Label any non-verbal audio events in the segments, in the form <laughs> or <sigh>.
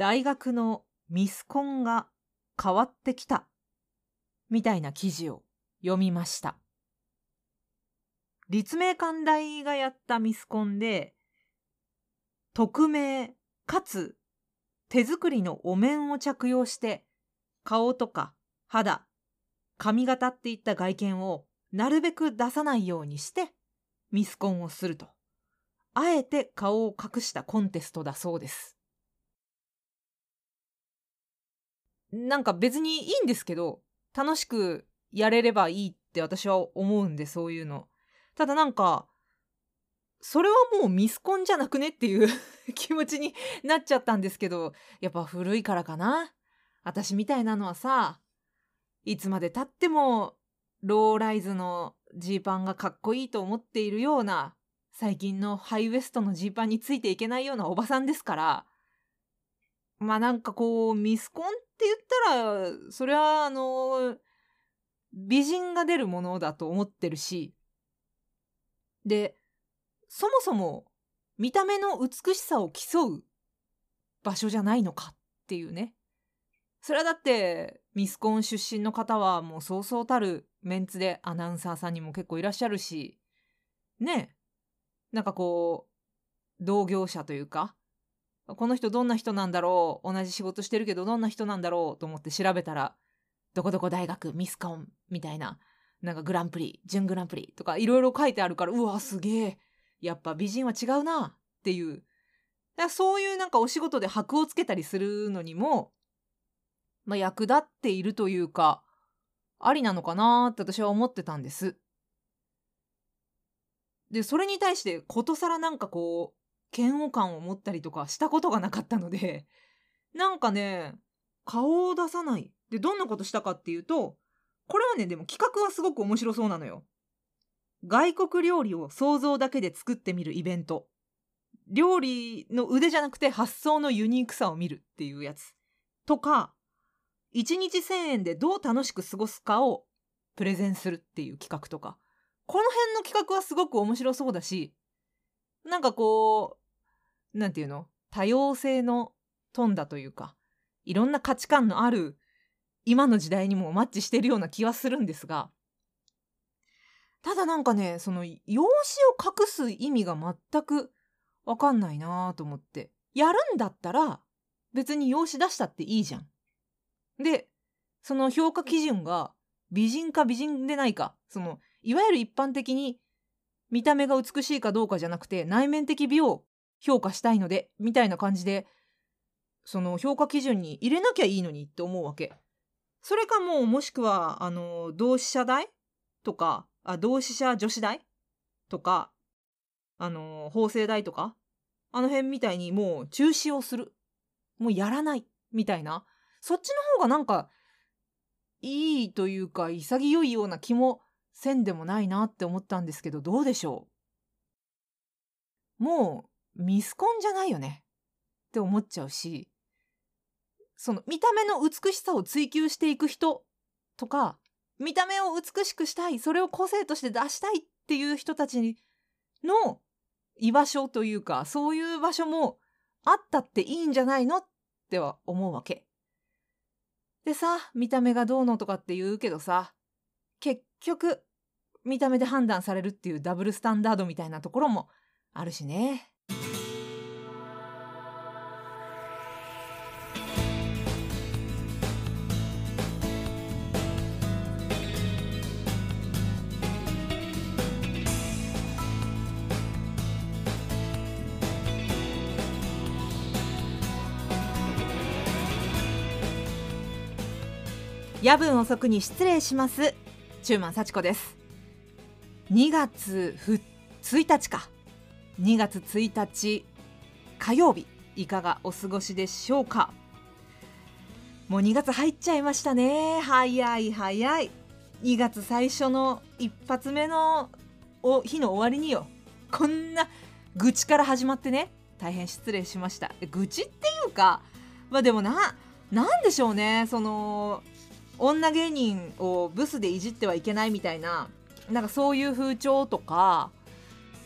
大学のミスコンが変わってきたみたいな記事を読みました。立命館大がやったミスコンで匿名かつ手作りのお面を着用して顔とか肌髪型っていった外見をなるべく出さないようにしてミスコンをすると。あえて顔を隠したコンテストだそうです。なんか別にいいんですけど楽しくやれればいいって私は思うんでそういうの。ただなんかそれはもうミスコンじゃなくねっていう <laughs> 気持ちになっちゃったんですけどやっぱ古いからかな。私みたいなのはさいつまでたってもローライズのジーパンがかっこいいと思っているような最近のハイウエストのジーパンについていけないようなおばさんですからまあなんかこうミスコンっって言ったらそれはあの美人が出るものだと思ってるし。でそもそも見た目の美しさを競う場所じゃないのかっていうね。それはだってミスコン出身の方はもうそうそうたるメンツでアナウンサーさんにも結構いらっしゃるしね。なんかこう同業者というかこの人どんな人なんだろう？同じ仕事してるけどどんな人なんだろう？と思って調べたらどこどこ大学？ミスコン？みたいななんかグランプリ準グランプリとかいろいろ書いてあるからうわすげえ。やっぱ美人は違うなっていう。そういうなんかお仕事で箔をつけたりするのにもまあ、役立っているというかありなのかなって私は思ってたんです。でそれに対してことさらなんかこう嫌悪感を持ったりとかしたことがなかったので <laughs> なんかね顔を出さない。でどんなことしたかっていうとこれはねでも企画はすごく面白そうなのよ。外国料理を想像だけで作ってみるイベント。料理の腕じゃなくて発想のユニークさを見るっていうやつ。とか1日1000円でどう楽しく過ごすかをプレゼンするっていう企画とか。この辺の企画はすごく面白そうだしなんかこうなんていうの？多様性の富んだというかいろんな価値観のある今の時代にもマッチしてるような気はするんですがただなんかねその用紙を隠す意味が全くわかんないなと思ってやるんだったら別に用紙出したっていいじゃん。でその評価基準が美人か美人でないかそのいわゆる一般的に見た目が美しいかどうかじゃなくて内面的美を評価したいのでみたいな感じでその評価基準に入れなきゃいいのにって思うわけ。それかもうもしくはあの同志社大とかあ同志社女子大とかあの法政大とか？あの辺みたいにもう中止をする。もうやらないみたいな。そっちの方がなんかいいというか潔いような気もせんでもないなって思ったんですけどどうでしょう？もうミスコンじゃないよねって思っちゃうしその見た目の美しさを追求していく人とか見た目を美しくしたいそれを個性として出したいっていう人たちの居場所というかそういう場所もあったっていいんじゃないのっては思うわけ。でさ見た目がどうのとかって言うけどさ結局見た目で判断されるっていうダブルスタンダードみたいなところもあるしね。夜分遅くに失礼します。中満幸子です。2月1日か。2月1日火曜日いかがお過ごしでしょうか。もう2月入っちゃいましたね。早い早い。2月最初の一発目のお日の終わりによ。こんな愚痴から始まってね。大変失礼しました。愚痴っていうかまあでもななんでしょうね。その女芸人をブスでいじってはいけないみたいななんかそういう風潮とか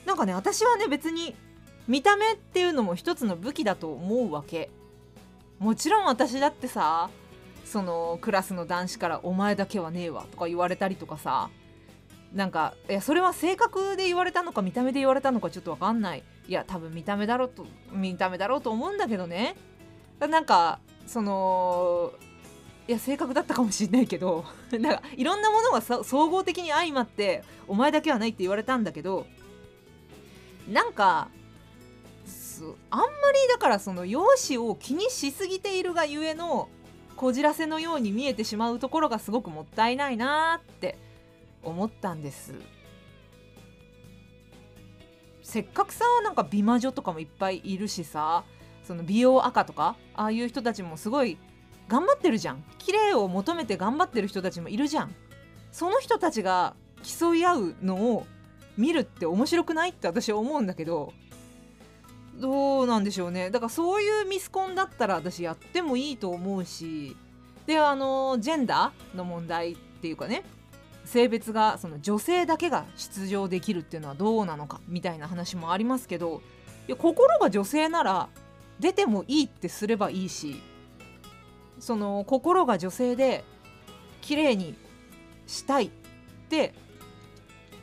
なんかね私はね別に見た目っていうのも一つの武器だと思うわけ。もちろん私だってさそのクラスの男子から「お前だけはねえわ」とか言われたりとかさなんかいやそれは性格で言われたのか見た目で言われたのかちょっと分かんない。いや多分見た目だろうと見た目だろうと思うんだけどね。なんかそのいや性格だったかもしれないけど <laughs> なんかいろんなものが総合的に相まって「お前だけはない」って言われたんだけどなんかあんまりだからその容姿を気にしすぎているがゆえのこじらせのように見えてしまうところがすごくもったいないなって思ったんです。せっかくさなんか美魔女とかもいっぱいいるしさその美容赤とかああいう人たちもすごい頑張ってるじゃん。綺麗を求めて頑張ってる人たちもいるじゃん。その人たちが競い合うのを見るって面白くないって私は思うんだけどどうなんでしょうね。だからそういうミスコンだったら私やってもいいと思うしであのジェンダーの問題っていうかね性別がその女性だけが出場できるっていうのはどうなのかみたいな話もありますけどいや心が女性なら出てもいいってすればいいしその心が女性で綺麗にしたいって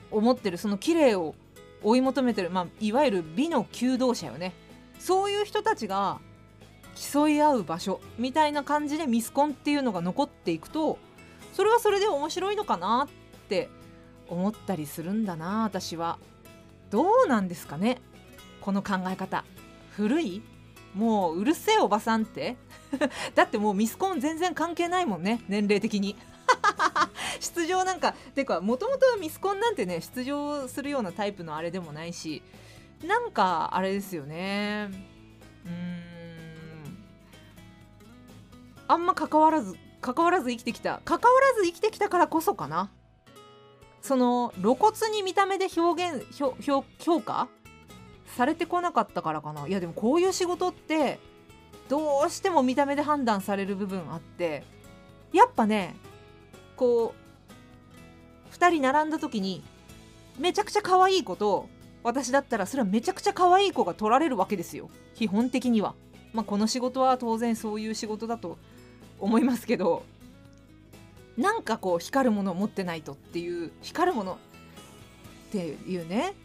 思ってるその綺麗を追い求めてる、まあ、いわゆる美の求道者よね。そういう人たちが競い合う場所みたいな感じでミスコンっていうのが残っていくとそれはそれで面白いのかなって思ったりするんだな私は。どうなんですかねこの考え方。古い？もううるせえおばさんって。<laughs> だってもうミスコン全然関係ないもんね年齢的に。<laughs> 出場なんかてかもともとミスコンなんてね出場するようなタイプのあれでもないしなんかあれですよね。うーん。あんま関わらず関わらず生きてきた関わらず生きてきたからこそかな。その露骨に見た目で表現評価されてこなかったからかな。いやでもこういう仕事ってどうしても見た目で判断される部分あってやっぱねこう2人並んだ時にめちゃくちゃ可愛い子と私だったらそれはめちゃくちゃ可愛い子が取られるわけですよ基本的には。まあ、この仕事は当然そういう仕事だと思いますけどなんかこう光るものを持ってないとっていう光るものっていうね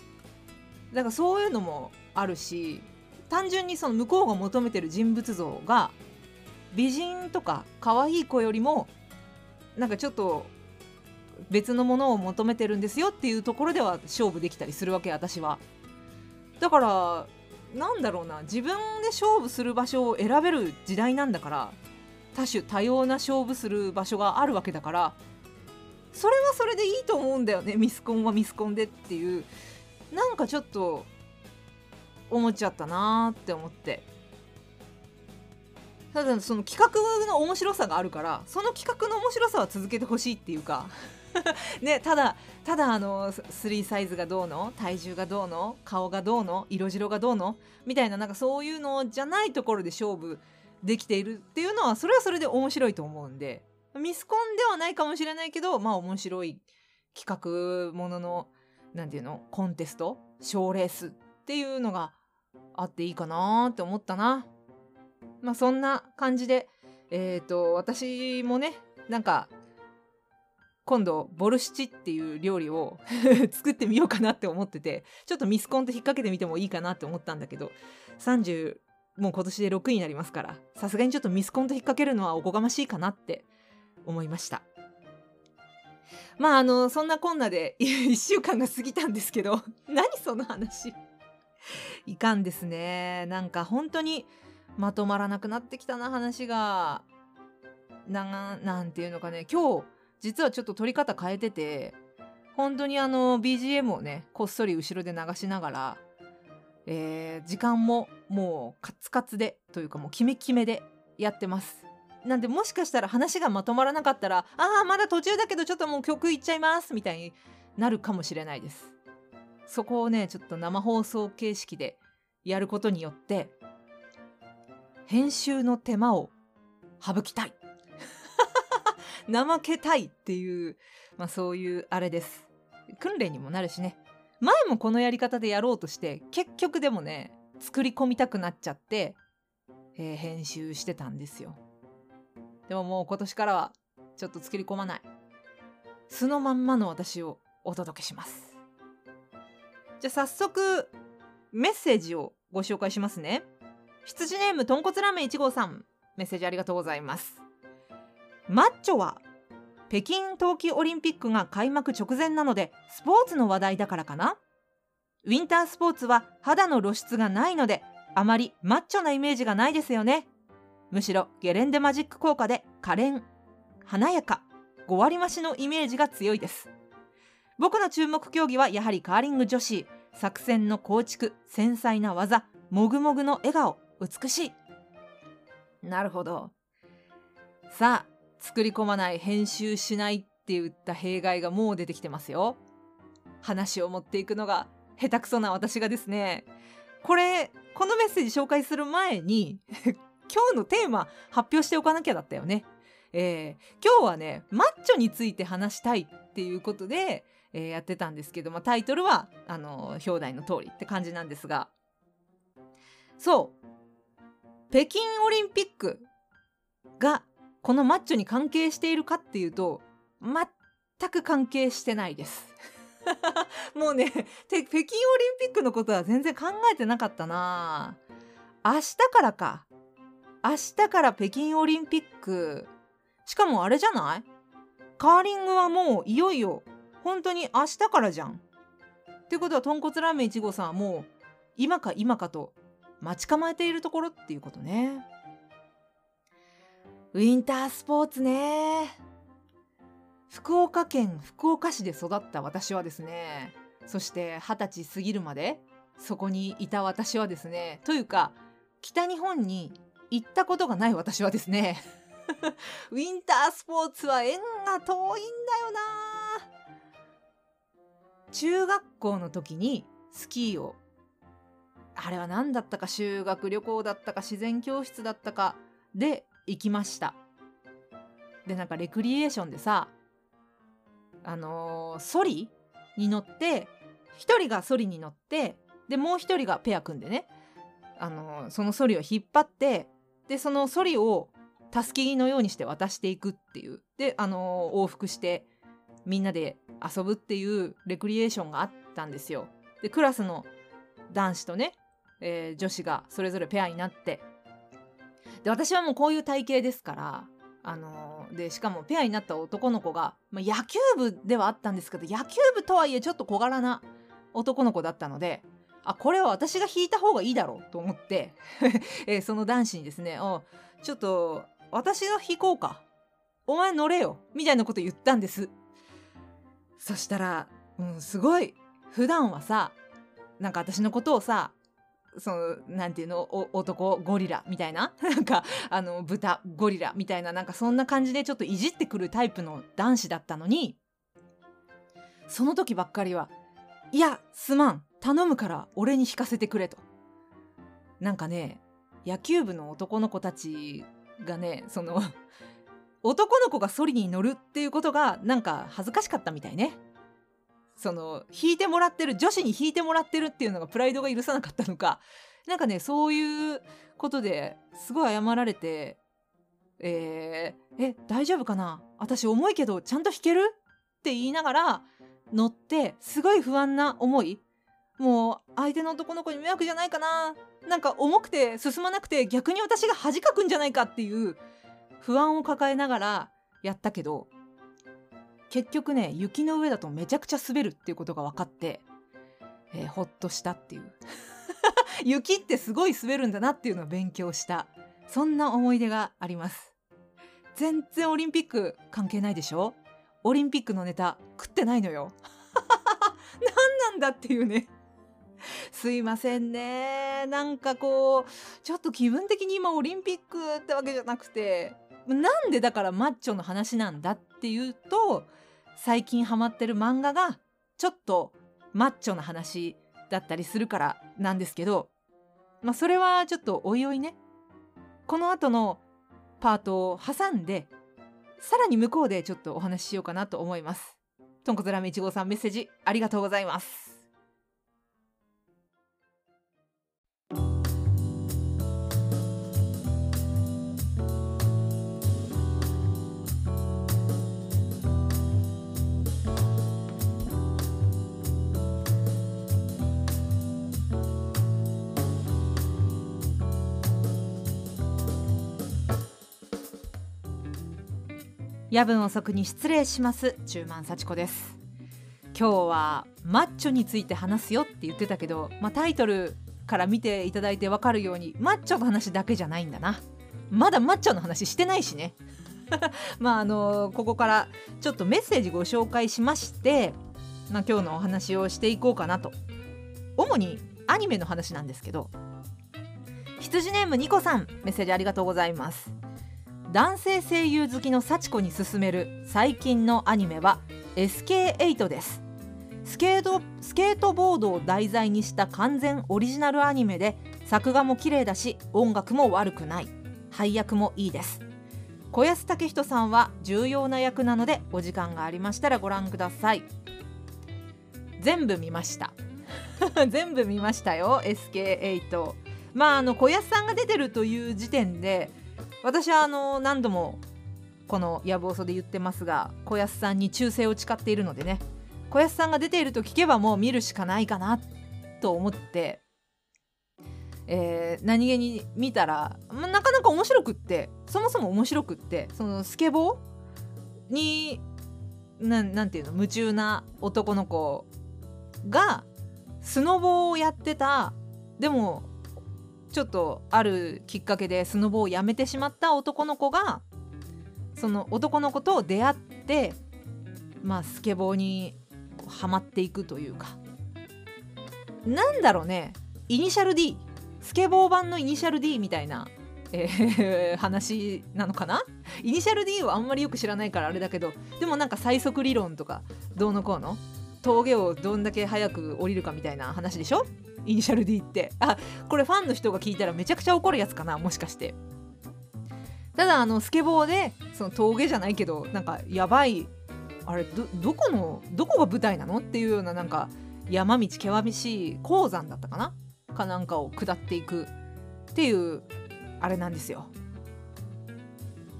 だからそういうのもあるし単純にその向こうが求めてる人物像が美人とか可愛い子よりもなんかちょっと別のものを求めてるんですよっていうところでは勝負できたりするわけ私は。だからなんだろうな自分で勝負する場所を選べる時代なんだから多種多様な勝負する場所があるわけだからそれはそれでいいと思うんだよねミスコンはミスコンでっていうなんかちょっと思っちゃったなーって思って。ただその企画の面白さがあるからその企画の面白さは続けてほしいっていうか <laughs> ね、ただただあの3サイズがどうの体重がどうの顔がどうの色白がどうのみたいななんかそういうのじゃないところで勝負できているっていうのはそれはそれで面白いと思うんでミスコンではないかもしれないけどまあ面白い企画ものの何て言うのコンテスト賞レースっていうのがあっていいかなって思ったな。まあそんな感じでえっ、ー、と私もねなんか今度ボルシチっていう料理を <laughs> 作ってみようかなって思っててちょっとミスコンと引っ掛けてみてもいいかなって思ったんだけど30もう今年で6位になりますからさすがにちょっとミスコンと引っ掛けるのはおこがましいかなって思いましたまああのそんなこんなで <laughs> 1週間が過ぎたんですけど何その話 <laughs> いかんですね。なんか本当にまとまらなくなってきたな話が。ななんていうのかね。今日実はちょっと撮り方変えてて本当にあの BGM をねこっそり後ろで流しながらえー、時間ももうカツカツでというかもうキメキメでやってます。なんでもしかしたら話がまとまらなかったらああまだ途中だけどちょっともう曲いっちゃいますみたいになるかもしれないです。そこをねちょっと生放送形式でやることによって編集の手間を省きたい。<laughs> 怠けたいっていう、まあ、そういうあれです。訓練にもなるしね。前もこのやり方でやろうとして結局でもね作り込みたくなっちゃってえー、編集してたんですよ。でももう今年からはちょっと作り込まない。素のまんまの私をお届けします。じゃあ早速メッセージをご紹介しますね。羊ネームとんこつラーメン1号さんメッセージありがとうございます。マッチョは北京冬季オリンピックが開幕直前なのでスポーツの話題だからかな？ウィンタースポーツは肌の露出がないのであまりマッチョなイメージがないですよね。むしろゲレンデマジック効果で可憐華やか5割増しのイメージが強いです。僕の注目競技はやはりカーリング女子作戦の構築繊細な技もぐもぐの笑顔美しい。なるほど。さあ作り込まない編集しないって言った弊害がもう出てきてますよ。話を持っていくのが下手くそな私がですね。これこのメッセージ紹介する前に <laughs> 今日のテーマ発表しておかなきゃだったよね。えー、今日はねマッチョについて話したいっていうことで、えー、やってたんですけど、まあ、タイトルはあの表題の通りって感じなんですが。そう。北京オリンピックがこのマッチョに関係しているかっていうと全く関係してないです。<laughs> もうね北京オリンピックのことは全然考えてなかったな。明日からか。明日から北京オリンピック。しかもあれじゃない？カーリングはもういよいよ本当に明日からじゃん。ってことは豚骨ラーメン1号さんはもう今か今かと待ち構えているところっていうことね。ウィンタースポーツね。福岡県福岡市で育った私はですねそして二十歳過ぎるまでそこにいた私はですねというか北日本に行ったことがない私はですね <laughs> ウィンタースポーツは縁が遠いんだよな中学校の時にスキーをあれは何だったか修学旅行だったか自然教室だったかで行きました。でなんかレクリエーションでさあのー、ソリに乗って1人がソリに乗ってでもう1人がペア組んでねあのー、そのソリを引っ張ってでそのソリをたすきのようにして渡していくっていう。で、あのー、往復してみんなで遊ぶっていうレクリエーションがあったんですよ。でクラスの男子とね、えー、女子がそれぞれペアになってで私はもうこういう体型ですからあのー、でしかもペアになった男の子が、まあ、野球部ではあったんですけど野球部とはいえちょっと小柄な男の子だったのであこれは私が引いた方がいいだろうと思って、<laughs> えー、その男子にですね「ちょっと私が引こうか。お前乗れよ。みたいなこと言ったんです。そしたら、うん、すごい。普段はさ、なんか私のことをさ、その、なんていうの、男ゴリラみたいな <laughs> なんか、あの、豚ゴリラみたいな、なんかそんな感じでちょっといじってくるタイプの男子だったのに、その時ばっかりは、いや、すまん。頼むから俺に引かせてくれと。なんかね、野球部の男の子たちがねその男の子がソリに乗るっていうことがなんか恥ずかしかったみたいね。その引いてもらってる女子に引いてもらってるっていうのがプライドが許さなかったのかなんかねそういうことですごい謝られて「えー、え大丈夫かな？私重いけどちゃんと弾ける?」って言いながら乗ってすごい不安な思いもう相手の男の子に迷惑じゃないかな？なんか重くて進まなくて逆に私が恥かくんじゃないかっていう不安を抱えながらやったけど結局ね雪の上だとめちゃくちゃ滑るっていうことが分かって、えー、ほっとしたっていう。<laughs> 雪ってすごい滑るんだなっていうのを勉強した。そんな思い出があります。全然オリンピック関係ないでしょ？オリンピックのネタ食ってないのよ。<laughs> 何なんだっていうね。すいませんね。なんかこうちょっと気分的に今オリンピックってわけじゃなくてなんでだからマッチョの話なんだっていうと最近ハマってる漫画がちょっとマッチョな話だったりするからなんですけどまあそれはちょっとおいおいねこの後のパートを挟んでさらに向こうでちょっとお話ししようかなと思います。とんこつラーメン1号さんメッセージありがとうございます。夜分遅くに失礼します。中満幸子です。今日はマッチョについて話すよって言ってたけど、まあ、タイトルから見ていただいて分かるようにマッチョの話だけじゃないんだな。まだマッチョの話してないしね。<laughs> まああのここからちょっとメッセージご紹介しまして、まあ、今日のお話をしていこうかなと。主にアニメの話なんですけど。羊ネームニコさんメッセージありがとうございます。男性声優好きの幸子に勧める最近のアニメは SK8 です。スケートスケートボードを題材にした完全オリジナルアニメで作画も綺麗だし音楽も悪くない。配役もいいです。小安武人さんは重要な役なのでお時間がありましたらご覧ください。全部見ました。<laughs> 全部見ましたよ SK8 まああの小安さんが出てるという時点で私はあの何度もこの野望そで言ってますが小安さんに忠誠を誓っているのでね。小安さんが出ていると聞けばもう見るしかないかなと思って、えー、何気に見たら、ま、なかなか面白くってそもそも面白くってそのスケボーになんなんていうの夢中な男の子がスノボをやってた。でもちょっとあるきっかけでスノボをやめてしまった男の子がその男の子と出会ってまあスケボーにはまっていくというか。なんだろうね。イニシャル D スケボー版のイニシャル D みたいな、えー、<laughs> 話なのかな？イニシャル D はあんまりよく知らないからあれだけどでもなんか最速理論とかどうのこうの？峠をどんだけ早く降りるかみたいな話でしょ？イニシャル D って。あこれファンの人が聞いたらめちゃくちゃ怒るやつかなもしかして。ただあのスケボーでその峠じゃないけどなんかやばいあれどどこのどこが舞台なのっていうようななんか山道険しい鉱山だったかな？かなんかを下っていくっていうあれなんですよ。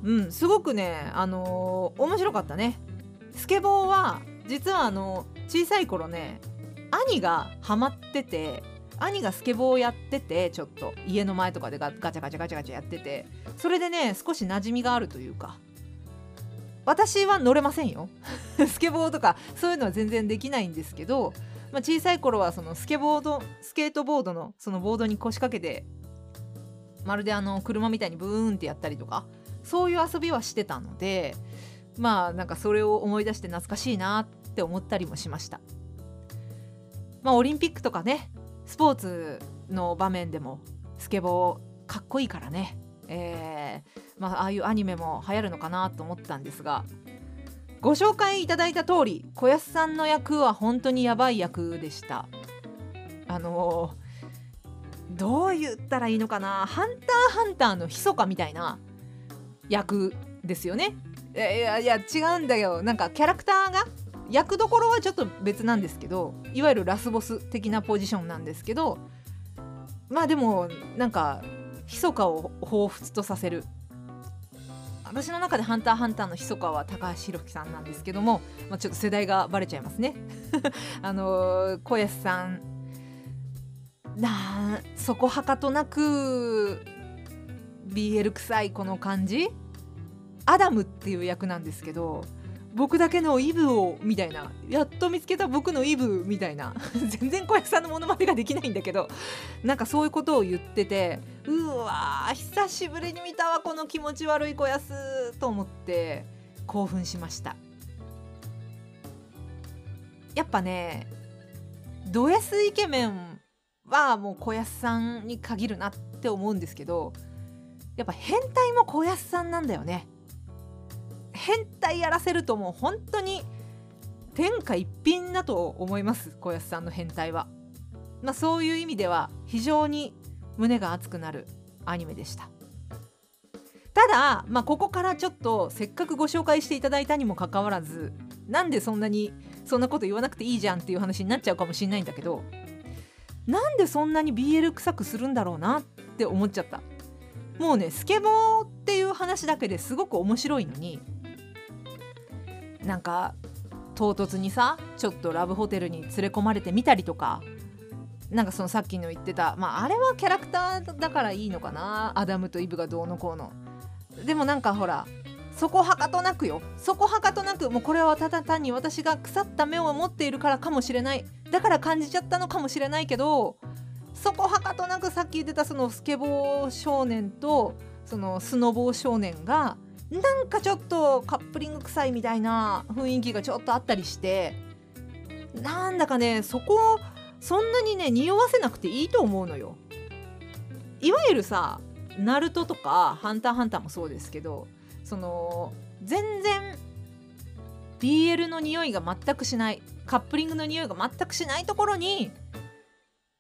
うんすごくねあのー、面白かったね。スケボーは実はあの小さい頃ね兄がハマってて兄がスケボーをやっててちょっと家の前とかでガチャガチャガチャガチャやっててそれでね少し馴染みがあるというか私は乗れませんよ。<laughs> スケボーとかそういうのは全然できないんですけど、まあ、小さい頃はそのスケボードスケートボードのそのボードに腰掛けてまるであの車みたいにブーンってやったりとかそういう遊びはしてたのでまあなんかそれを思い出して懐かしいなっって思ったりもしました。まあオリンピックとかねスポーツの場面でもスケボーかっこいいからね、えーまあ、ああいうアニメも流行るのかなと思ったんですがご紹介いただいた通り小安さんの役は本当にやばい役でした。あのー、どう言ったらいいのかな「ハンターハンター」の密かみたいな役ですよね。いやいや違うんだよなんかキャラクターが役どころはちょっと別なんですけどいわゆるラスボス的なポジションなんですけどまあでもなんか密かを彷彿とさせる。私の中で「ハンターハンター」の密かは高橋宏樹さんなんですけども、まあ、ちょっと世代がバレちゃいますね。<laughs> あの小安さん。なそこはかとなく BL 臭いこの感じ。アダムっていう役なんですけど僕だけのイブをみたいな。やっと見つけた僕のイブみたいな。<laughs> 全然小籔さんのものまねができないんだけど。なんかそういうことを言っててうわ久しぶりに見たわこの気持ち悪い小安と思って興奮しました。やっぱねド S イケメンはもう小安さんに限るなって思うんですけどやっぱ変態も小安さんなんだよね。変態やらせるともう本当に天下一品だと思います小安さんの変態は。まあ、そういう意味では非常に胸が熱くなるアニメでした。ただ、まあ、ここからちょっとせっかくご紹介していただいたにもかかわらずなんでそんなにそんなこと言わなくていいじゃんっていう話になっちゃうかもしれないんだけどなんでそんなに BL 臭くするんだろうなって思っちゃったもうねスケボーっていう話だけですごく面白いのになんか唐突にさちょっとラブホテルに連れ込まれてみたりとかなんかそのさっきの言ってたまああれはキャラクターだからいいのかなアダムとイブがどうのこうの。でもなんかほらそこはかとなくよ。そこはかとなくもうこれはただ単に私が腐った目を持っているからかもしれない。だから感じちゃったのかもしれないけどそこはかとなくさっき言ってたそのスケボー少年とそのスノボー少年がなんかちょっとカップリング臭いみたいな雰囲気がちょっとあったりしてなんだかねそこそんなにね匂わせなくていいと思うのよ。いわゆるさナルトとかハンターハンターもそうですけどその全然 BL の匂いが全くしないカップリングの匂いが全くしないところに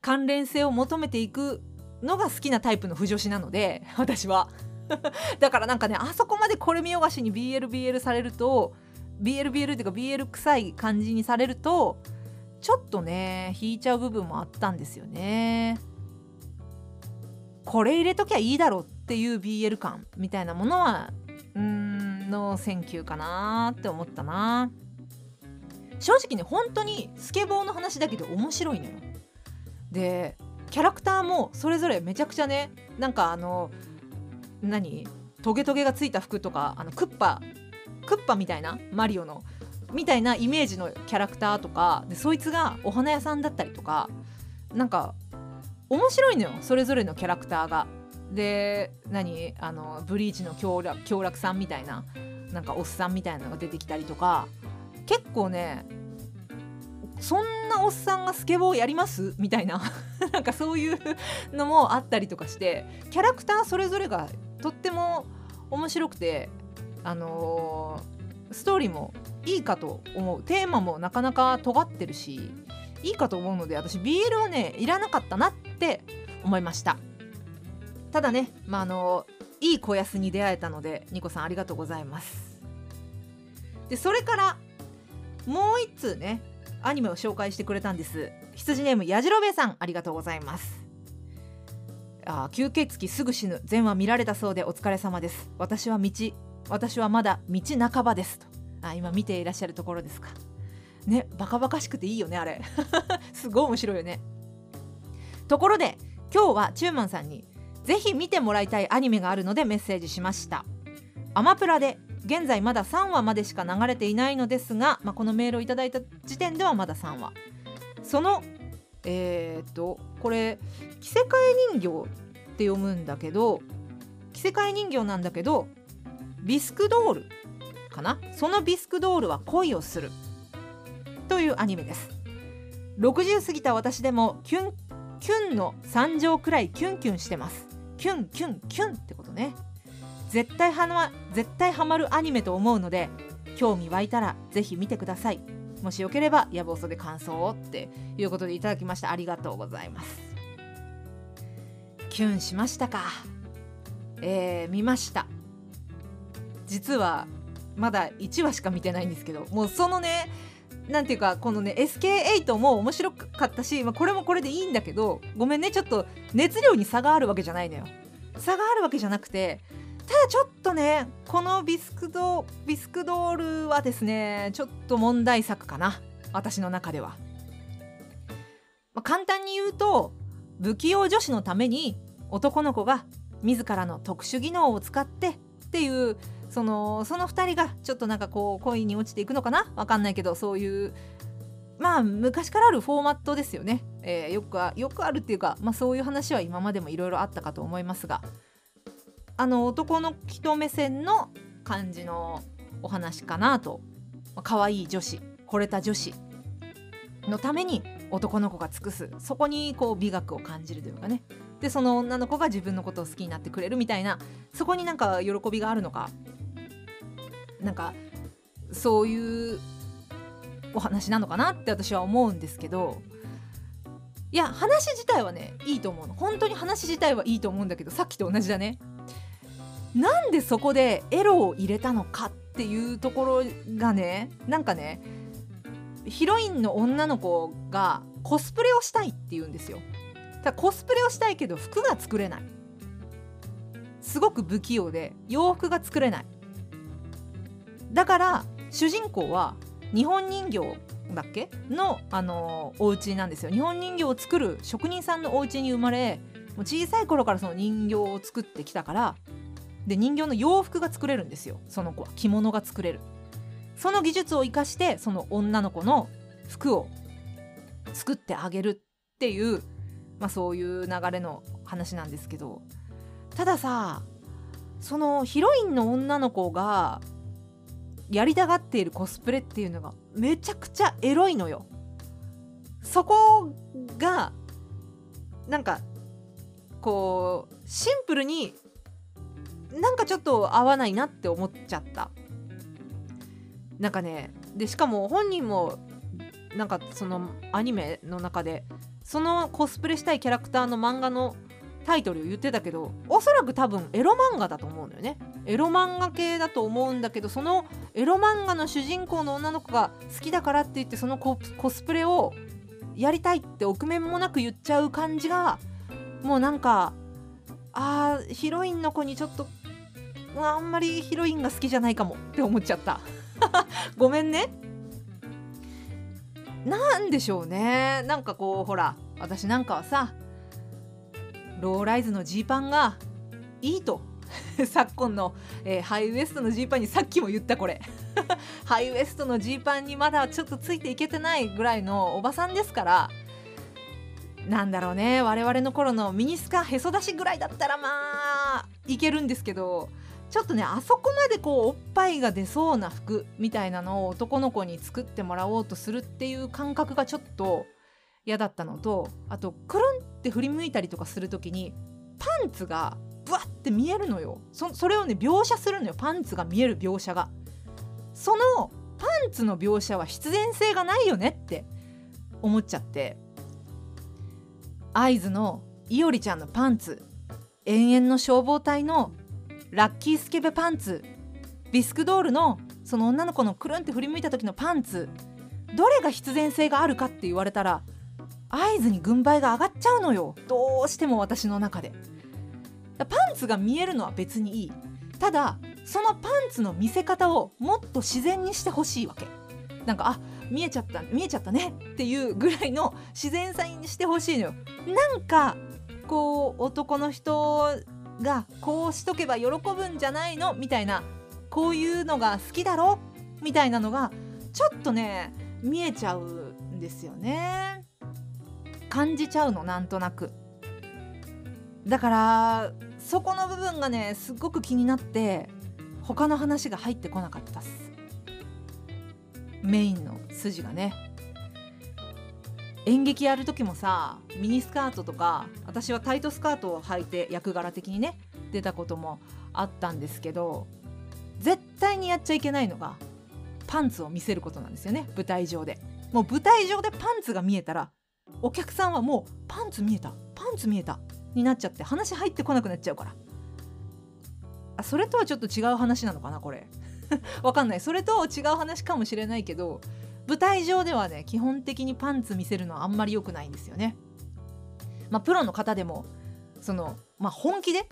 関連性を求めていくのが好きなタイプの不女子なので私は <laughs> だからなんかねあそこまでこれ見よがしに BLBL されると BLBL っていうか BL 臭い感じにされるとちょっとね引いちゃう部分もあったんですよね。これ入れときゃいいだろうっていう BL 感みたいなものはうーんの選球かなって思ったな正直ね本当にスケボーの話だけど面白いのよでキャラクターもそれぞれめちゃくちゃねなんかあの何？トゲトゲがついた服とかあのクッパクッパみたいなマリオのみたいなイメージのキャラクターとかでそいつがお花屋さんだったりとかなんか面白いのよそれぞれのキャラクターが。で何？あのブリーチの強楽強楽さんみたいななんかおっさんみたいなのが出てきたりとか結構ねそんなおっさんがスケボーやります？みたいな <laughs> なんかそういうのもあったりとかしてキャラクターそれぞれがとっても面白くてあのー、ストーリーもいいかと思う。テーマもなかなか尖ってるしいいかと思うので私 BL はねいらなかったなって思いました。ただねまああのいい小安に出会えたのでニコさんありがとうございます。でそれからもう一通ねアニメを紹介してくれたんです。羊ネームやじろべえさんありがとうございます。あ吸血鬼すぐ死ぬ。全話見られたそうでお疲れ様です。私は道私はまだ道半ばです。とあ今見ていらっしゃるところですか。ねバカバカしくていいよねあれ。<laughs> すごい面白いよね。ところで今日はチューマンさんにぜひ見てもらいたいアニメがあるのでメッセージしました。アマプラで現在まだ3話までしか流れていないのですが、まあ、このメールをいただいた時点ではまだ3話。そのえー、っとこれ着せ替え人形って読むんだけど着せ替え人形なんだけどビスクドールかな？そのビスクドールは恋をする。というアニメです。60過ぎた私でもキュンキュンの3乗くらいキュンキュンしてます。キュンキュンキュンってことね。絶対はま絶対ハマるアニメと思うので興味湧いたらぜひ見てください。もしよければ野望そで感想をっていうことでいただきました。ありがとうございます。キュンしましたか？えー、見ました。実はまだ1話しか見てないんですけどもうそのねなんていうかこのね SK8 も面白かったし、まあ、これもこれでいいんだけどごめんねちょっと熱量に差があるわけじゃないのよ。差があるわけじゃなくてただちょっとねこのビスクドビスクドールはですねちょっと問題作かな。私の中では、まあ、簡単に言うと不器用女子のために男の子が自らの特殊技能を使ってっていうそのその2人がちょっとなんかこう恋に落ちていくのかな？わかんないけどそういうまあ昔からあるフォーマットですよね、えー、よくよくあるっていうか、まあ、そういう話は今までもいろいろあったかと思いますが。あの男の人目線の感じのお話かなと可愛い女子惚れた女子のために男の子が尽くすそこにこう美学を感じるというかね。でその女の子が自分のことを好きになってくれるみたいなそこになんか喜びがあるのかなんかそういうお話なのかなって私は思うんですけどいや話自体はねいいと思うの。本当に話自体はいいと思うんだけどさっきと同じだね。なんでそこでエロを入れたのかっていうところがねなんかねヒロインの女の子がコスプレをしたいって言うんですよ。だコスプレをしたいけど服が作れない。すごく不器用で洋服が作れない。だから主人公は日本人形だっけ？の、あのー、お家なんですよ。日本人形を作る職人さんのお家に生まれもう小さい頃からその人形を作ってきたからで人形の洋服が作れるんですよ。その子は着物が作れる。その技術を生かしてその女の子の服を作ってあげるっていう、まあ、そういう流れの話なんですけど。たださそのヒロインの女の子がやりたがっているコスプレっていうのがめちゃくちゃエロいのよ。そこがなんかこうシンプルになんかちょっと合わないなって思っちゃった。なんかねでしかも本人もなんかそのアニメの中でそのコスプレしたいキャラクターの漫画のタイトルを言ってたけどおそらく多分エロ漫画だと思うんだよね。エロ漫画系だと思うんだけどそのエロ漫画の主人公の女の子が好きだからって言ってそのコスプレをやりたいって臆面もなく言っちゃう感じがもうなんかあーヒロインの子にちょっとあんまりヒロインが好きじゃないかもって思っちゃった。<laughs> ごめんね。なんでしょうね。なんかこうほら私なんかはさローライズのジーパンがいいと。<laughs> 昨今の、えー、ハイウエストのジーパンにさっきも言ったこれ。<laughs> ハイウエストのジーパンにまだちょっとついていけてないぐらいのおばさんですからなんだろうね。我々の頃のミニスカへそ出しぐらいだったらまあいけるんですけどちょっとねあそこまでこうおっぱいが出そうな服みたいなのを男の子に作ってもらおうとするっていう感覚がちょっと嫌だったのとあとくるんって振り向いたりとかする時にパンツがブワッて見えるのよ。そそれをね描写するのよ。パンツが見える描写が。そのパンツの描写は必然性がないよねって思っちゃって。合図のいおりちゃんのパンツ。永遠の消防隊のラッキースケベパンツ。ビスクドールのその女の子のくるんって振り向いた時のパンツ。どれが必然性があるかって言われたら合図に軍配が上がっちゃうのよ。どうしても私の中で。パンツが見えるのは別にいい。ただそのパンツの見せ方をもっと自然にしてほしいわけ。なんかあ見えちゃった見えちゃったねっていうぐらいの自然さにしてほしいのよ。なんかこう男の人がこうしとけば喜ぶんじゃないのみたいなこういうのが好きだろみたいなのがちょっとね見えちゃうんですよね。感じちゃうのなんとなく。だからそこの部分がねすっごく気になって他の話が入ってこなかったっす。メインの筋がね。演劇やる時もさミニスカートとか私はタイトスカートを履いて役柄的にね出たこともあったんですけど絶対にやっちゃいけないのがパンツを見せることなんですよね舞台上で。もう舞台上でパンツが見えたらお客さんはもうパンツ見えたパンツ見えたになっちゃって話入ってこなくなっちゃうから。あそれとはちょっと違う話なのかなこれ。<laughs> わかんないそれと違う話かもしれないけど舞台上ではね基本的にパンツ見せるのはあんまり良くないんですよね。まあ、プロの方でもその、まあ、本気で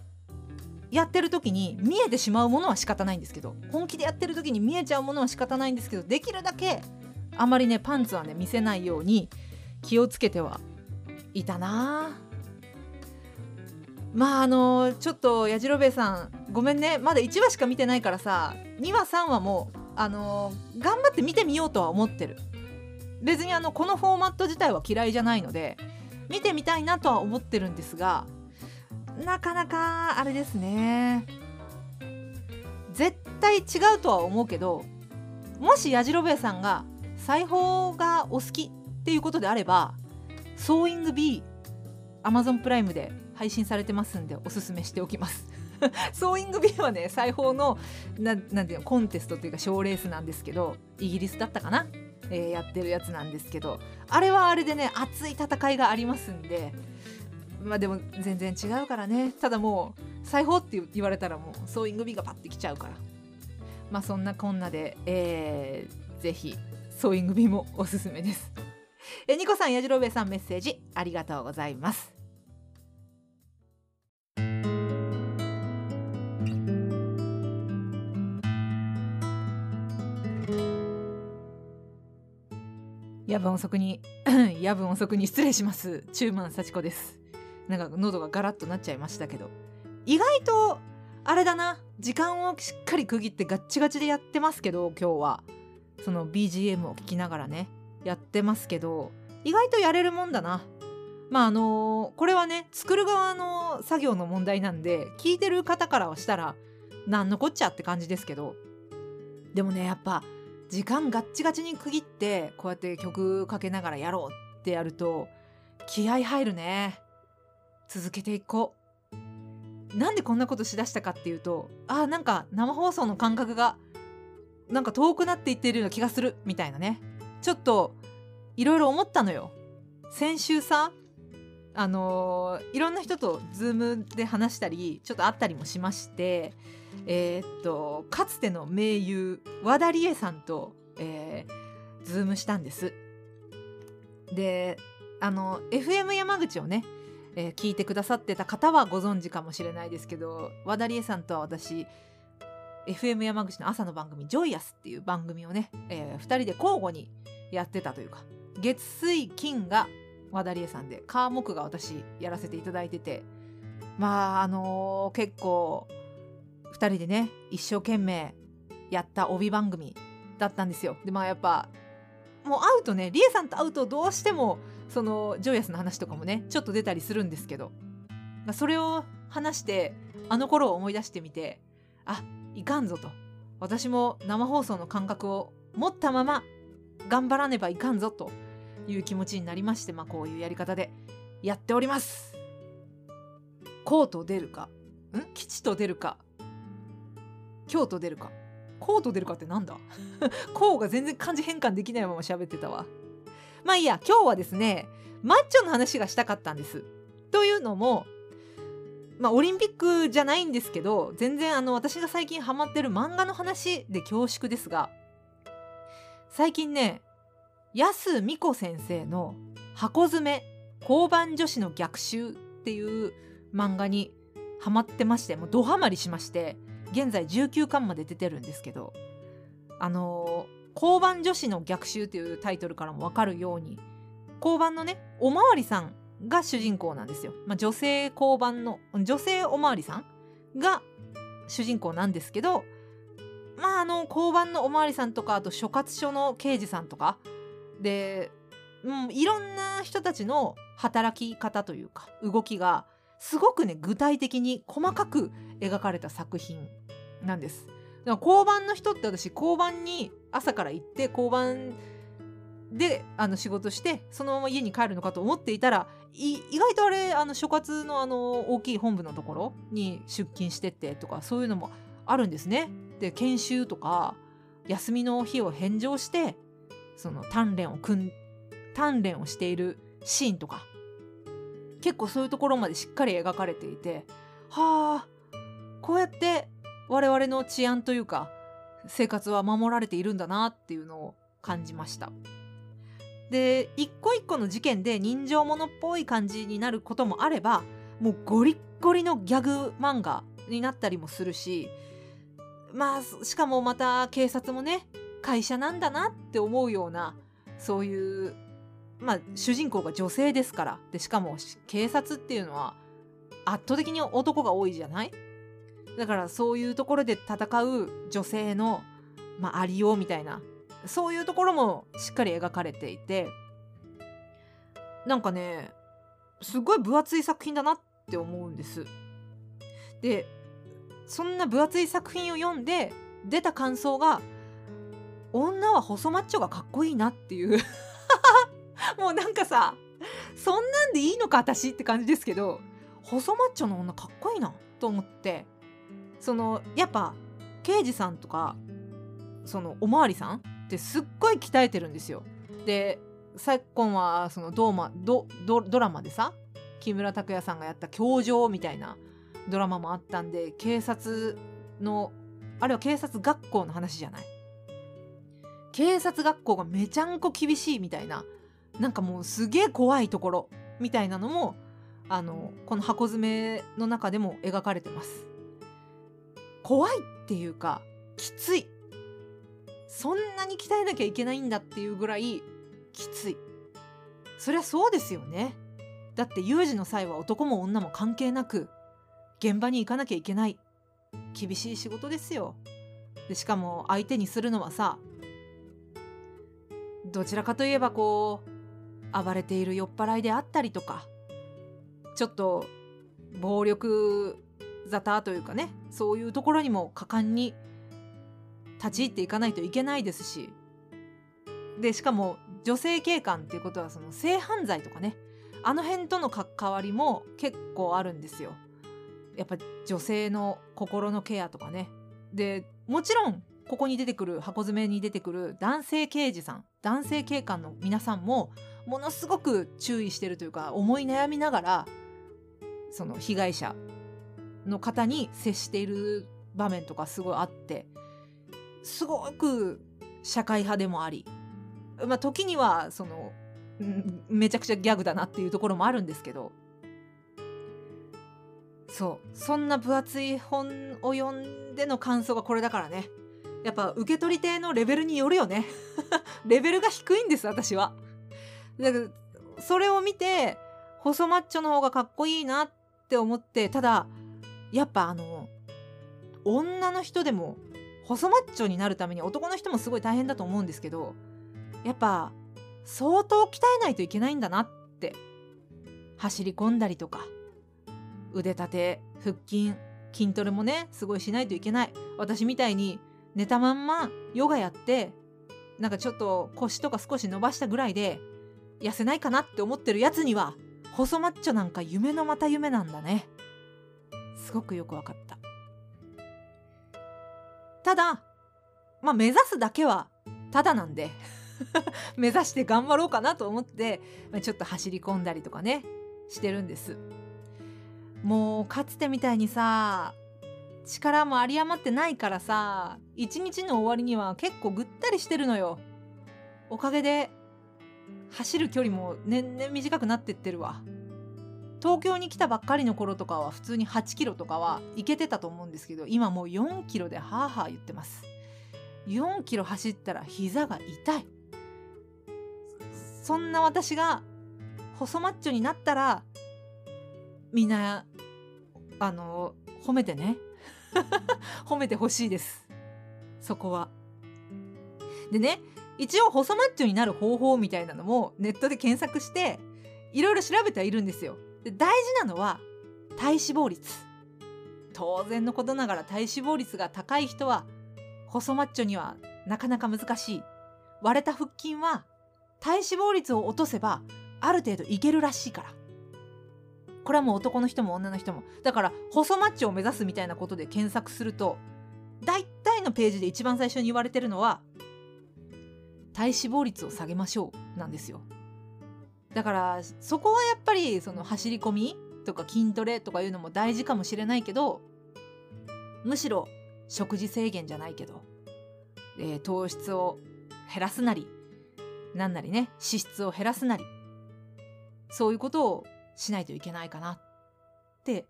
やってる時に見えてしまうものは仕方ないんですけど本気でやってる時に見えちゃうものは仕方ないんですけどできるだけあまりねパンツはね見せないように気をつけてはいたなまああのちょっとやじろべえさんごめんね。まだ1話しか見てないからさ2話3話もあの頑張って見てみようとは思ってる。別にあのこのフォーマット自体は嫌いじゃないので見てみたいなとは思ってるんですがなかなかあれですね。絶対違うとは思うけどもしやじろべえさんが裁縫がお好きっていうことであればソーイング B Amazon プライムで配信されてますんでおすすめしておきます。<laughs> ソーイング B はね裁縫のななんていうのコンテストっていうか賞レースなんですけどイギリスだったかな、えー、やってるやつなんですけどあれはあれでね熱い戦いがありますんでまあでも全然違うからね。ただもう裁縫って言われたらもうソーイング B がパッてきちゃうから。まあそんなこんなで、えー、ぜひソーイング B もおすすめです。えニコさんやじろべえさんメッセージありがとうございます。夜分遅くに <clears throat> 夜分遅くに失礼します。中満幸子です。なんか喉がガラッとなっちゃいましたけど。意外とあれだな。時間をしっかり区切ってガッチガチでやってますけど今日は。その BGM を聴きながらね。やってますけど意外とやれるもんだな。まああのーこれはね作る側の作業の問題なんで聞いてる方からはしたらなんのこっちゃって感じですけど。でもねやっぱ時間ガッチガチに区切ってこうやって曲かけながらやろうってやると気合入るね。続けていこう。なんでこんなことしだしたかっていうとあーなんか生放送の感覚がなんか遠くなっていってるような気がするみたいなね。ちょっといろいろ思ったのよ。先週さあのーいろんな人とズームで話したりちょっと会ったりもしましてえーっとかつての盟友和田理恵さんと、えーズームしたんです。であの FM 山口をね、えー聞いてくださってた方はご存知かもしれないですけど和田理恵さんとは私 FM 山口の朝の番組「ジョイアス」っていう番組をね、え2人で交互にやってたというか月水金が和田理恵さんで火木が私やらせていただいててまああのー結構2人でね一生懸命やった帯番組だったんですよ。でまあやっぱもう会うとね理恵さんと会うとどうしてもそのジョイアスの話とかもねちょっと出たりするんですけど。まあそれを話してあの頃を思い出してみてあいかんぞと。私も生放送の感覚を持ったまま頑張らねばいかんぞという気持ちになりまして、まあ、こういうやり方でやっております。こうと出るかん？吉と出るか京と出るかこうと出るかってなんだ？<laughs> こうが全然漢字変換できないまま喋ってたわ。まあいいや今日はですねマッチョの話がしたかったんです。というのもまあオリンピックじゃないんですけど全然あの私が最近ハマってる漫画の話で恐縮ですが最近ね安美子先生の「箱詰め交番女子の逆襲」っていう漫画にハマってましてもうドハマりしまして現在19巻まで出てるんですけどあの交番女子の逆襲っていうタイトルからも分かるように交番のねおまわりさんが主人公なんですよ、まあ、女性交番の女性おまわりさんが主人公なんですけどまああの交番のおまわりさんとかあと所轄署の刑事さんとかで、うん、いろんな人たちの働き方というか動きがすごくね具体的に細かく描かれた作品なんです。だから交番の人って私交番に朝から行って交番であの仕事してそのまま家に帰るのかと思っていたら意外とあれあの所轄のあの大きい本部のところに出勤してってとかそういうのもあるんですね。で研修とか休みの日を返上してその鍛錬を組ん鍛錬をしているシーンとか結構そういうところまでしっかり描かれていてはあこうやって我々の治安というか生活は守られているんだなっていうのを感じました。で一個一個の事件で人情ものっぽい感じになることもあればもうゴリッゴリのギャグ漫画になったりもするしまあしかもまた警察もね会社なんだなって思うようなそういうまあ主人公が女性ですからでしかも警察っていうのは圧倒的に男が多いじゃない？だからそういうところで戦う女性の、まあ、ありようみたいなそういうところもしっかり描かれていてなんかねすごい分厚い作品だなって思うんです。でそんな分厚い作品を読んで出た感想が女は細マッチョがかっこいいなっていう <laughs> もうなんかさそんなんでいいのか私って感じですけど細マッチョの女かっこいいなと思ってそのやっぱ刑事さんとかそのおまわりさんってすっごい鍛えてるんですよ。で昨今はそのドーマドドドラマでさ木村拓哉さんがやった「教場」みたいなドラマもあったんで警察のあれは警察学校の話じゃない警察学校がめちゃんこ厳しいみたいななんかもうすげえ怖いところみたいなのもあのこの箱詰めの中でも描かれてます怖いっていうかきつい。そんなに鍛えなきゃいけないんだっていうぐらいきつい。そりゃそうですよね。だって有事の際は男も女も関係なく現場に行かなきゃいけない。厳しい仕事ですよ。でしかも相手にするのはさどちらかといえばこう暴れている酔っ払いであったりとかちょっと暴力沙汰というかねそういうところにも果敢に立ち入っていかないといけないですしでしかも女性警官っていうことはその性犯罪とかねあの辺との関わりも結構あるんですよ。やっぱ女性の心のケアとかね。でもちろんここに出てくる箱詰めに出てくる男性刑事さん男性警官の皆さんもものすごく注意してるというか思い悩みながらその被害者の方に接している場面とかすごいあってすごく社会派でもありまあ時にはそのめちゃくちゃギャグだなっていうところもあるんですけどそうそんな分厚い本を読んでの感想がこれだからね。やっぱ受け取り手のレベルによるよね。<laughs> レベルが低いんです私は。だからそれを見て細マッチョの方がかっこいいなって思ってただやっぱあの女の人でも細マッチョになるために男の人もすごい大変だと思うんですけどやっぱ相当鍛えないといけないんだなって走り込んだりとか腕立て腹筋筋トレもねすごいしないといけない。私みたいに寝たまんまヨガやってなんかちょっと腰とか少し伸ばしたぐらいで痩せないかなって思ってるやつには細マッチョなんか夢のまた夢なんだね。すごくよくわかった。ただまあ目指すだけはただなんで <laughs> 目指して頑張ろうかなと思って、ま、ちょっと走り込んだりとかねしてるんです。もうかつてみたいにさ力も有り余ってないからさ一日の終わりには結構ぐったりしてるのよ。おかげで走る距離も年々短くなってってるわ。東京に来たばっかりの頃とかは普通に8キロとかは行けてたと思うんですけど今もう4キロでハーハー言ってます。4キロ走ったら膝が痛い。そんな私が細マッチョになったらみんなあの褒めてね。<laughs> 褒めてほしいです。そこは。でね一応細マッチョになる方法みたいなのもネットで検索していろいろ調べてはいるんですよ。で大事なのは体脂肪率。当然のことながら体脂肪率が高い人は細マッチョにはなかなか難しい。割れた腹筋は体脂肪率を落とせばある程度いけるらしいから。これはもう男の人も女の人も。だから細マッチョを目指すみたいなことで検索すると大体のページで一番最初に言われてるのは体脂肪率を下げましょうなんですよ。だからそこはやっぱりその走り込みとか筋トレとかいうのも大事かもしれないけどむしろ食事制限じゃないけど、えー、糖質を減らすなりなんなりね脂質を減らすなりそういうことをしないといけないかなって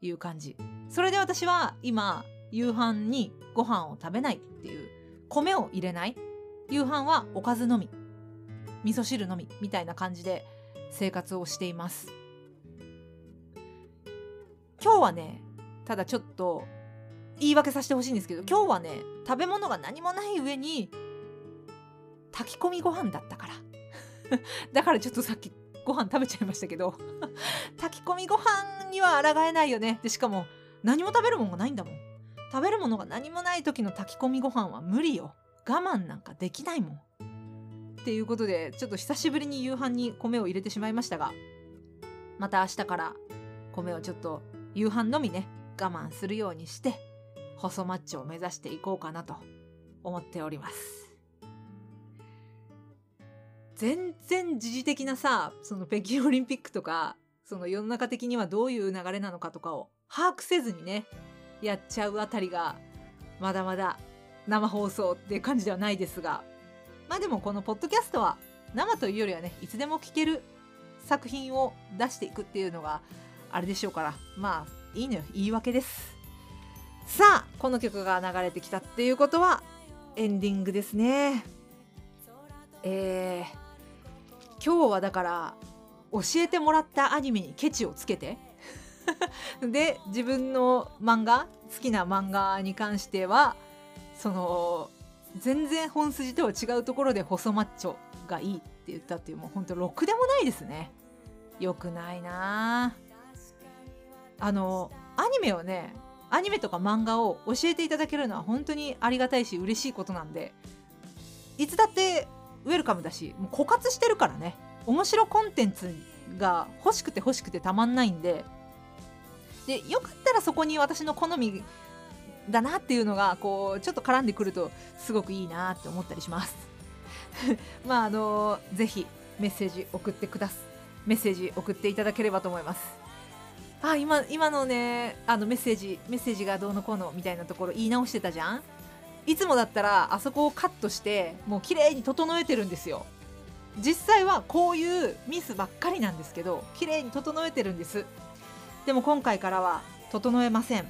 いう感じ。それで私は今夕飯にご飯を食べないっていう米を入れない。夕飯はおかずのみ。味噌汁のみみたいな感じで生活をしています。今日はねただちょっと言い訳させてほしいんですけど今日はね食べ物が何もない上に炊き込みご飯だったから。<laughs> だからちょっとさっきご飯食べちゃいましたけど <laughs> 炊き込みご飯には抗えないよね。でしかも何も食べるもんがないんだもん。食べるものが何もない時の炊き込みご飯は無理よ。我慢なんかできないもん。っていうことでちょっと久しぶりに夕飯に米を入れてしまいましたがまた明日から米をちょっと夕飯のみね我慢するようにして細マッチョを目指していこうかなと思っております。全然時事的なさその北京オリンピックとかその世の中的にはどういう流れなのかとかを把握せずにねやっちゃうあたりがまだまだ生放送って感じではないですがまあでもこのポッドキャストは生というよりはねいつでも聴ける作品を出していくっていうのがあれでしょうからまあいいのよ言い訳です。さあこの曲が流れてきたっていうことはエンディングですね。えー今日はだから教えてもらったアニメにケチをつけて <laughs> で自分の漫画好きな漫画に関してはその全然本筋とは違うところで細マッチョがいいって言ったっていうもうほんとろくでもないですね。よくないな。あのアニメをねアニメとか漫画を教えていただけるのは本当にありがたいし嬉しいことなんでいつだってウェルカムだしもう枯渇してるからね。面白コンテンツが欲しくて欲しくてたまんないんで。でよかったらそこに私の好みだなっていうのがこうちょっと絡んでくるとすごくいいなって思ったりします。<laughs> まああのぜひメッセージ送ってくださメッセージ送っていただければと思います。あ今今のねあのメッセージメッセージがどうのこうのみたいなところ言い直してたじゃん？いつもだったらあそこをカットしてもう綺麗に整えてるんですよ。実際はこういうミスばっかりなんですけど綺麗に整えてるんです。でも今回からは整えません。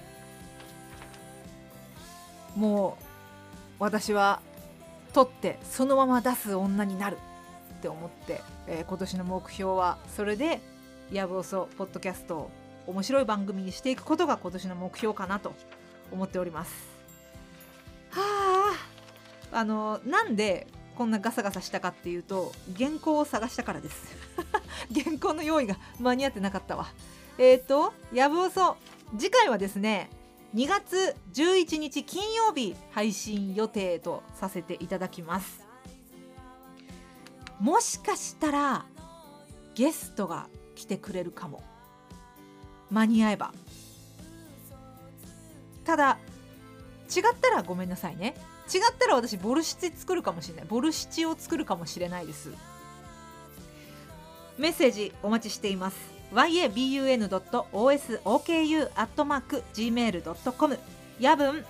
もう私は取ってそのまま出す女になるって思って、えー、今年の目標はそれで「やぶおそポッドキャスト」を面白い番組にしていくことが今年の目標かなと思っております。はああのなんでこんなガサガサしたかっていうと原稿を探したからです <laughs> 原稿の用意が間に合ってなかったわえっ、ー、とやぶおそ次回はですね2月11日金曜日配信予定とさせていただきます。もしかしたらゲストが来てくれるかも。間に合えば。ただ違ったらごめんなさいね。違ったら私ボルシチ作るかもしれない。ボルシチを作るかもしれないです。メッセージお待ちしています。yabun.osoku.gmail.com やぶん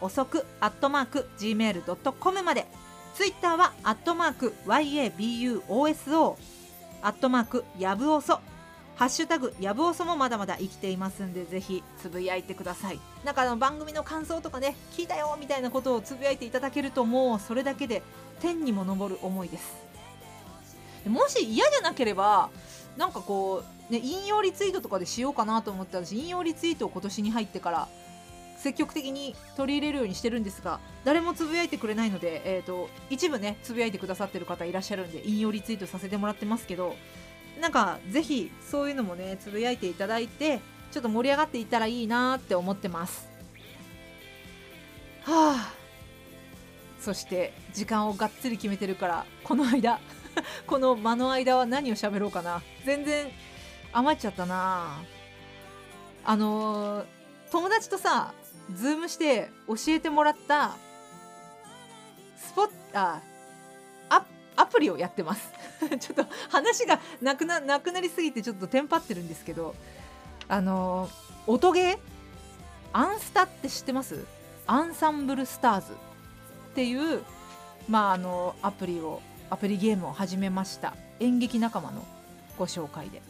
遅く .gmail.com まで。ツイッターはアットマーク yabuoso アットマークやぶおそハッシュタグやぶおそもまだまだ生きていますんでぜひつぶやいてください。なんかあの番組の感想とかね聞いたよみたいなことをつぶやいていただけるともうそれだけで天にも昇る思いです。もし嫌じゃなければなんかこうね引用リツイートとかでしようかなと思って私引用リツイートを今年に入ってから積極的に取り入れるようにしてるんですが誰もつぶやいてくれないので、えーと、一部ねつぶやいてくださってる方いらっしゃるんで引用リツイートさせてもらってますけどなんかぜひそういうのもねつぶやいていただいてちょっと盛り上がっていったらいいなって思ってます。はあそして時間をがっつり決めてるからこの間 <laughs> この間の間は何を喋ろうかな。全然余っちゃったな。あのー、友達とさズームして教えてもらったスポッあアプリをやってます。<laughs> ちょっと話がなくななくなりすぎてちょっとテンパってるんですけどあの音ゲー？アンスタって知ってます？アンサンブルスターズっていうまああのアプリをアプリゲームを始めました。演劇仲間のご紹介で。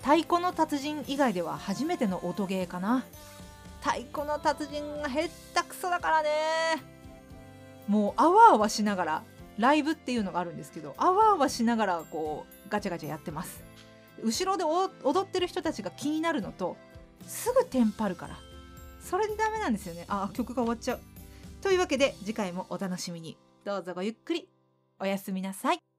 太鼓の達人以外では初めての音ゲーかな。太鼓の達人がへったくそだからね。もうあわあわしながらライブっていうのがあるんですけどあわあわしながらこうガチャガチャやってます。後ろで踊ってる人たちが気になるのとすぐテンパるから。それでダメなんですよね。あ曲が終わっちゃう。というわけで次回もお楽しみに。どうぞごゆっくりおやすみなさい。